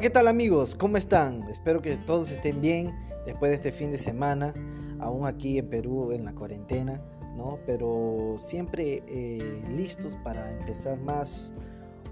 ¿qué tal amigos? ¿Cómo están? Espero que todos estén bien después de este fin de semana, aún aquí en Perú en la cuarentena, ¿no? Pero siempre eh, listos para empezar más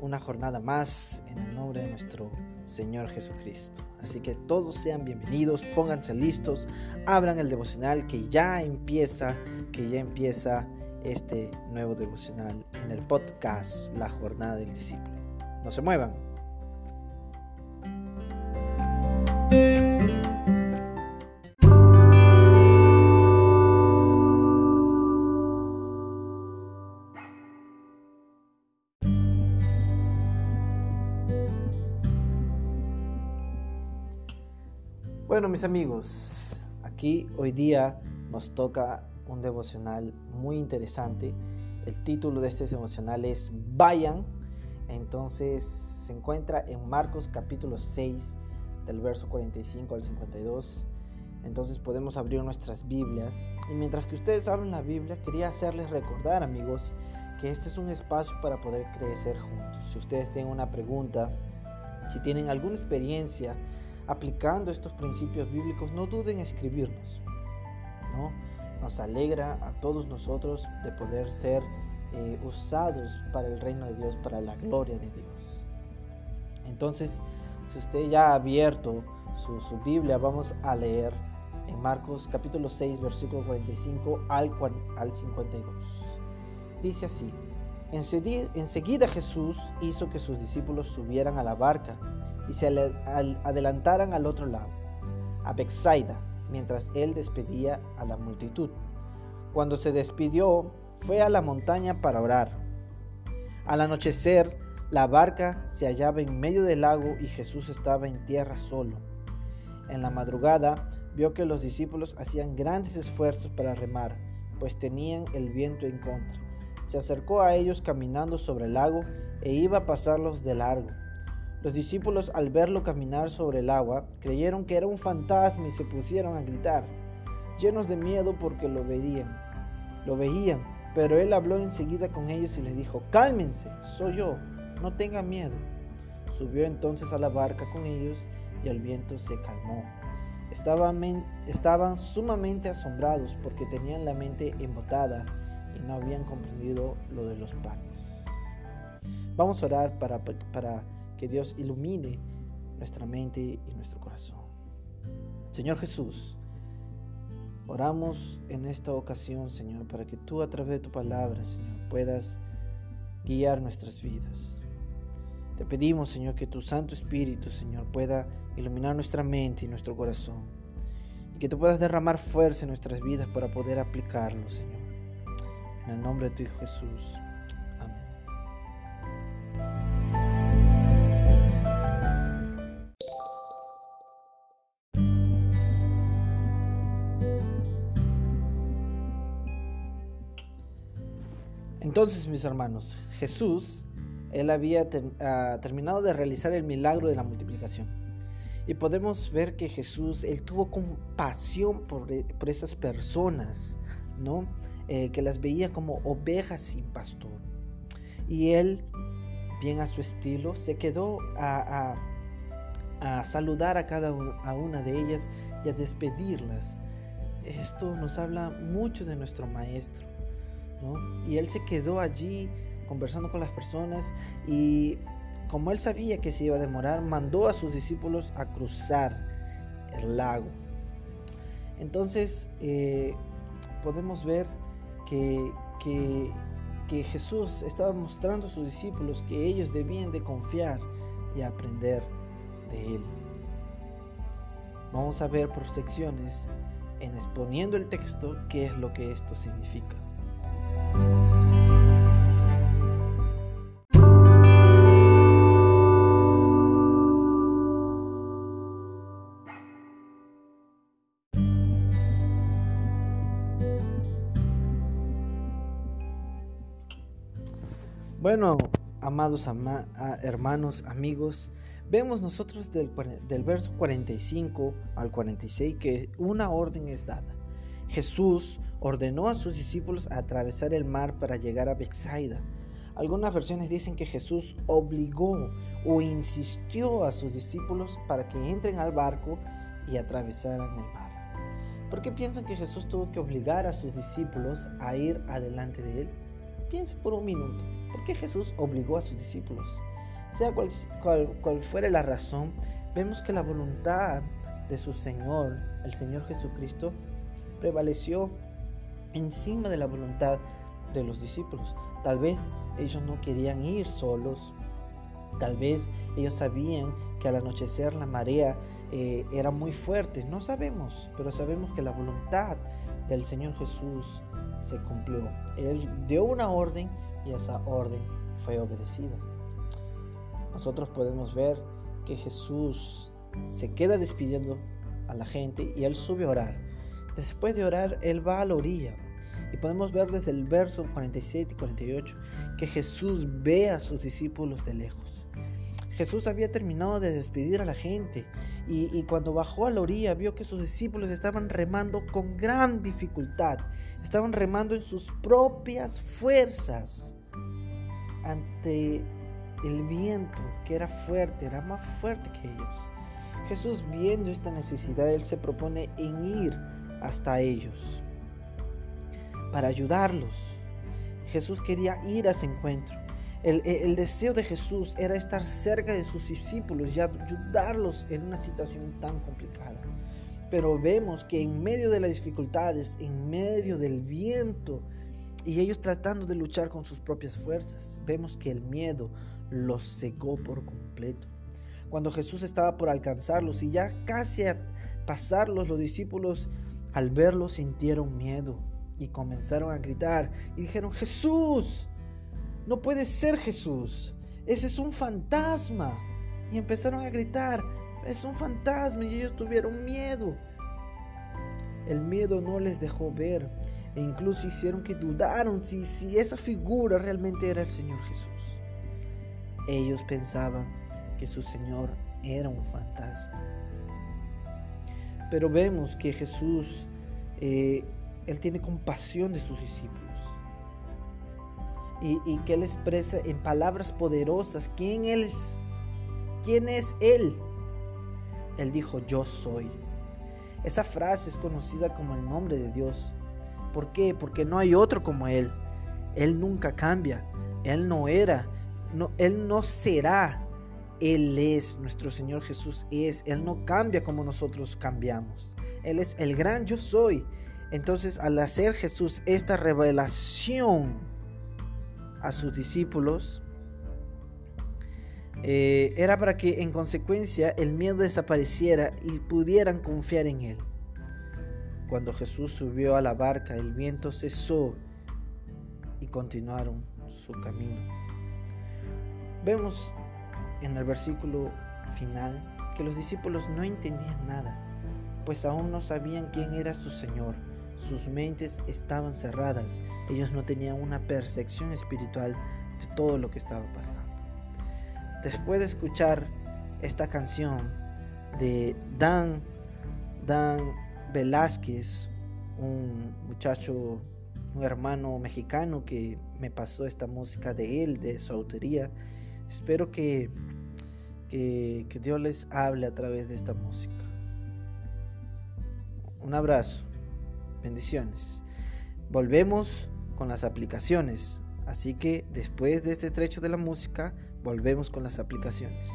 una jornada más en el nombre de nuestro Señor Jesucristo. Así que todos sean bienvenidos, pónganse listos, abran el devocional que ya empieza, que ya empieza este nuevo devocional en el podcast La Jornada del Discípulo. No se muevan. Bueno, mis amigos, aquí hoy día nos toca un devocional muy interesante. El título de este devocional es Vayan. Entonces se encuentra en Marcos capítulo 6 del verso 45 al 52. Entonces podemos abrir nuestras Biblias. Y mientras que ustedes abren la Biblia, quería hacerles recordar, amigos, que este es un espacio para poder crecer juntos. Si ustedes tienen una pregunta, si tienen alguna experiencia, aplicando estos principios bíblicos, no duden en escribirnos. ¿no? Nos alegra a todos nosotros de poder ser eh, usados para el reino de Dios, para la gloria de Dios. Entonces, si usted ya ha abierto su, su Biblia, vamos a leer en Marcos capítulo 6, versículo 45 al, al 52. Dice así, enseguida Jesús hizo que sus discípulos subieran a la barca y se adelantaran al otro lado, a Bexaida, mientras él despedía a la multitud. Cuando se despidió, fue a la montaña para orar. Al anochecer, la barca se hallaba en medio del lago y Jesús estaba en tierra solo. En la madrugada vio que los discípulos hacían grandes esfuerzos para remar, pues tenían el viento en contra. Se acercó a ellos caminando sobre el lago e iba a pasarlos de largo. Los discípulos al verlo caminar sobre el agua creyeron que era un fantasma y se pusieron a gritar, llenos de miedo porque lo veían. Lo veían, pero él habló enseguida con ellos y les dijo, cálmense, soy yo, no tengan miedo. Subió entonces a la barca con ellos y el viento se calmó. Estaban, estaban sumamente asombrados porque tenían la mente embotada y no habían comprendido lo de los panes. Vamos a orar para, para que Dios ilumine nuestra mente y nuestro corazón. Señor Jesús, oramos en esta ocasión, Señor, para que tú a través de tu palabra, Señor, puedas guiar nuestras vidas. Te pedimos, Señor, que tu Santo Espíritu, Señor, pueda iluminar nuestra mente y nuestro corazón. Y que tú puedas derramar fuerza en nuestras vidas para poder aplicarlo, Señor. En el nombre de tu Hijo Jesús. Entonces, mis hermanos, Jesús, él había ah, terminado de realizar el milagro de la multiplicación. Y podemos ver que Jesús, él tuvo compasión por, eh, por esas personas, ¿no? Eh, que las veía como ovejas sin pastor. Y él, bien a su estilo, se quedó a, a, a saludar a cada una de ellas y a despedirlas. Esto nos habla mucho de nuestro Maestro y él se quedó allí conversando con las personas y como él sabía que se iba a demorar, mandó a sus discípulos a cruzar el lago. Entonces eh, podemos ver que, que, Jesús estaba mostrando a sus discípulos que ellos debían de confiar y aprender de Él. Vamos a ver por secciones en exponiendo el texto qué es lo que esto significa. Bueno, amados hermanos, amigos, vemos nosotros del, del verso 45 al 46 que una orden es dada. Jesús ordenó a sus discípulos atravesar el mar para llegar a Bexaida. Algunas versiones dicen que Jesús obligó o insistió a sus discípulos para que entren al barco y atravesaran el mar. ¿Por qué piensan que Jesús tuvo que obligar a sus discípulos a ir adelante de él? Piense por un minuto. ¿Por qué Jesús obligó a sus discípulos? Sea cual, cual, fuera la razón, vemos que la voluntad de su Señor, el Señor Jesucristo, prevaleció encima de la voluntad de los discípulos. Tal vez ellos no querían ir solos. Tal vez ellos sabían que al anochecer la marea eh, era muy fuerte. No sabemos, pero sabemos que la voluntad del Señor Jesús se cumplió. Él dio una orden y esa orden fue obedecida. Nosotros podemos ver que Jesús se queda despidiendo a la gente y él sube a orar. Después de orar, él va a la orilla y podemos ver desde el verso 47 y 48 que Jesús ve a sus discípulos de lejos. Jesús había terminado de despedir a la gente y, cuando bajó a la orilla vio que sus discípulos estaban remando con gran dificultad, estaban remando en sus propias fuerzas ante el viento que era fuerte, era más fuerte que ellos. Jesús viendo esta necesidad, Él se propone en ir hasta ellos para ayudarlos. Jesús quería ir a ese encuentro. El, deseo de Jesús era estar cerca de sus discípulos y ayudarlos en una situación tan complicada. Pero vemos que en medio de las dificultades, en medio del viento, y ellos tratando de luchar con sus propias fuerzas, vemos que el miedo los cegó por completo. Cuando Jesús estaba por alcanzarlos y ya casi a pasarlos, los discípulos al verlos sintieron miedo y comenzaron a gritar y dijeron, Jesús, no puede ser Jesús, ese es un fantasma. Y empezaron a gritar, es un fantasma y ellos tuvieron miedo. El miedo no les dejó ver e incluso hicieron que dudaron si, si esa figura realmente era el Señor Jesús. Ellos pensaban que su Señor era un fantasma. Pero vemos que Jesús eh, él tiene compasión de sus discípulos. Y, que Él expresa en palabras poderosas quién es. ¿Quién es Él? Él dijo, yo soy. Esa frase es conocida como el nombre de Dios. ¿Por qué? Porque no hay otro como Él. Él nunca cambia. Él no era. No, él no será. Él es. Nuestro Señor Jesús es. Él no cambia como nosotros cambiamos. Él es el gran yo soy. Entonces, al hacer Jesús esta revelación a sus discípulos, eh, era para que en consecuencia el miedo desapareciera y pudieran confiar en Él. Cuando Jesús subió a la barca, el viento cesó y continuaron su camino. Vemos en el versículo final que los discípulos no entendían nada, pues aún no sabían quién era su Señor sus mentes estaban cerradas. Ellos no tenían una percepción espiritual de todo lo que estaba pasando. Después de escuchar esta canción de Dan, Dan Velázquez, un muchacho, un hermano mexicano que me pasó esta música de él, de su autoría, espero que, que, que Dios les hable a través de esta música. Un abrazo. Bendiciones. Volvemos con las aplicaciones. Así que después de este trecho de la música, volvemos con las aplicaciones.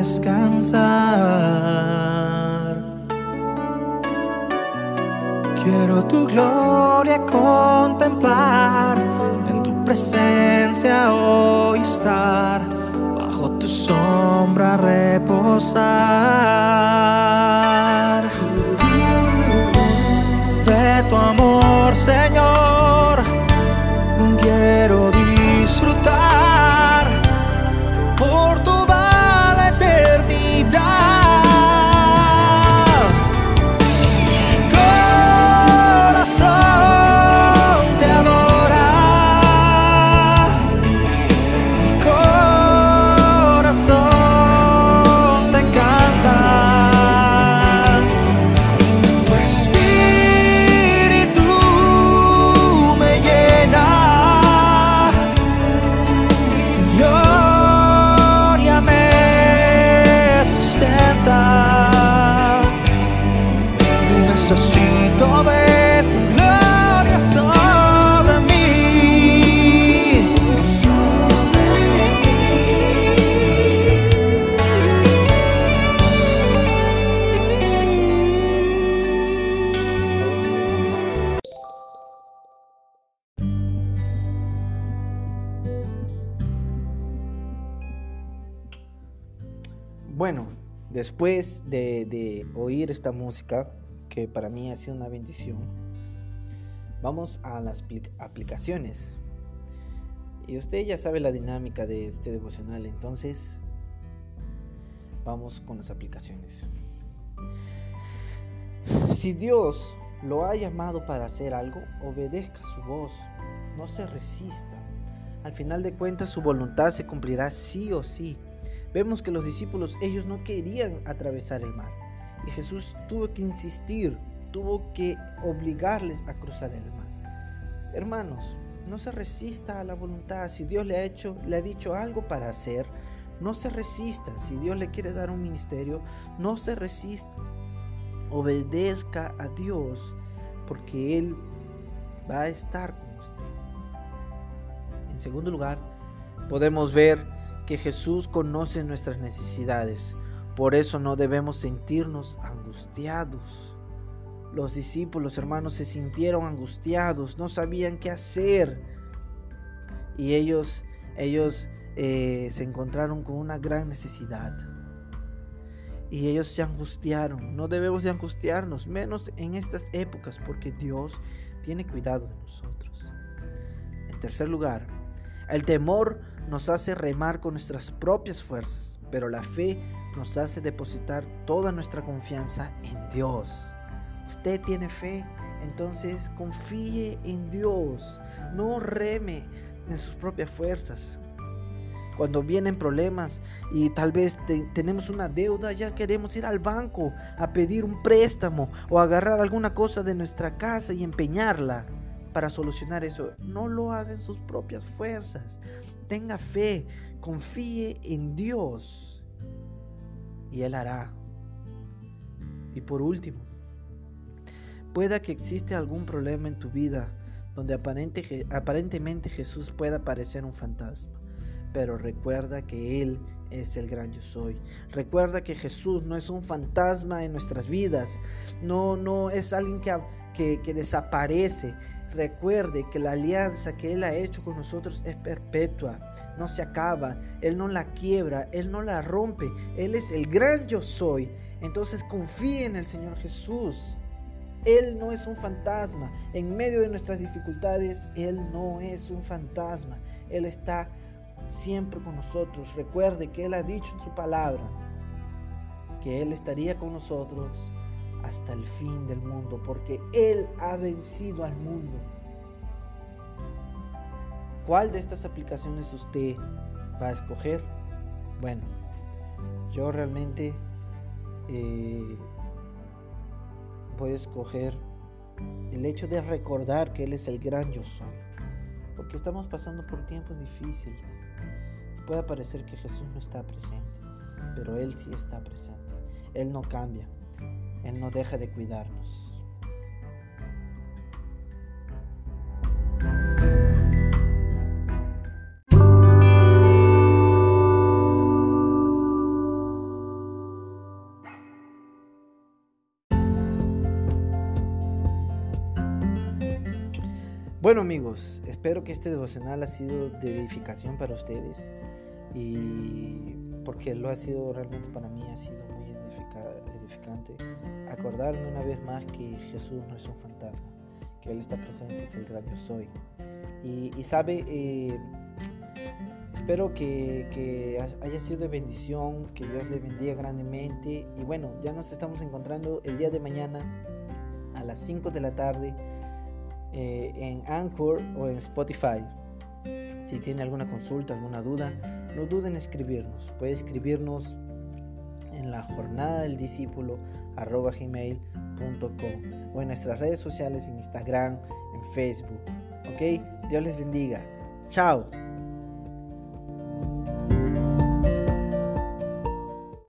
Descansar. Quiero tu gloria contemplar, en tu presencia hoy estar, bajo tu sombra reposar. sobre mí. Bueno, después de oír esta música, que para mí ha sido una bendición, vamos a las aplicaciones. Y usted ya sabe la dinámica de este devocional, entonces vamos con las aplicaciones. Si Dios lo ha llamado para hacer algo, obedezca su voz, no se resista. Al final de cuentas su voluntad se cumplirá sí o sí. Vemos que los discípulos, ellos no querían atravesar el mar. Jesús tuvo que insistir, tuvo que obligarles a cruzar el mar. Hermanos, no se resista a la voluntad. Si Dios le ha hecho, le ha dicho algo para hacer, no se resista. Si Dios le quiere dar un ministerio, no se resista. Obedezca a Dios porque Él va a estar con usted. En segundo lugar, podemos ver que Jesús conoce nuestras necesidades. Por eso no debemos sentirnos angustiados. Los discípulos, hermanos, se sintieron angustiados, no sabían qué hacer. Y ellos, ellos eh, se encontraron con una gran necesidad. Y ellos se angustiaron. No debemos de angustiarnos, menos en estas épocas, porque Dios tiene cuidado de nosotros. En tercer lugar, el temor nos hace remar con nuestras propias fuerzas, pero la fe nos hace depositar toda nuestra confianza en Dios. Usted tiene fe, entonces confíe en Dios. No reme en sus propias fuerzas. Cuando vienen problemas y tal vez tenemos una deuda, ya queremos ir al banco a pedir un préstamo o agarrar alguna cosa de nuestra casa y empeñarla para solucionar eso. No lo haga en sus propias fuerzas tenga fe, confíe en Dios y Él hará. Y por último, pueda que existe algún problema en tu vida donde aparente, aparentemente Jesús pueda parecer un fantasma. Pero recuerda que Él es el gran yo soy. Recuerda que Jesús no es un fantasma en nuestras vidas. No, no es alguien que, que, que desaparece. Recuerde que la alianza que Él ha hecho con nosotros es perpetua, no se acaba, Él no la quiebra, Él no la rompe, Él es el gran yo soy. Entonces confíe en el Señor Jesús. Él no es un fantasma. En medio de nuestras dificultades, Él no es un fantasma. Él está siempre con nosotros. Recuerde que Él ha dicho en su palabra que Él estaría con nosotros hasta el fin del mundo, porque Él ha vencido al mundo. ¿Cuál de estas aplicaciones usted va a escoger? Bueno, yo realmente eh, voy a escoger el hecho de recordar que Él es el gran yo soy, porque estamos pasando por tiempos difíciles. Puede parecer que Jesús no está presente, pero Él sí está presente. Él no cambia. Él no deja de cuidarnos. Bueno amigos, espero que este devocional ha sido de edificación para ustedes y porque lo ha sido realmente para mí, ha sido muy edificante acordarme una vez más que Jesús no es un fantasma, que Él está presente, es el gran yo soy. Y, sabe, eh, espero que, que, haya sido de bendición, que Dios le bendiga grandemente. Y bueno, ya nos estamos encontrando el día de mañana a las 5 de la tarde eh, en Anchor o en Spotify. Si tiene alguna consulta, alguna duda, no duden en escribirnos. Puede escribirnos en la jornada del discípulo arroba gmail.com o en nuestras redes sociales en Instagram, en Facebook. ¿Ok? Dios les bendiga. Chao.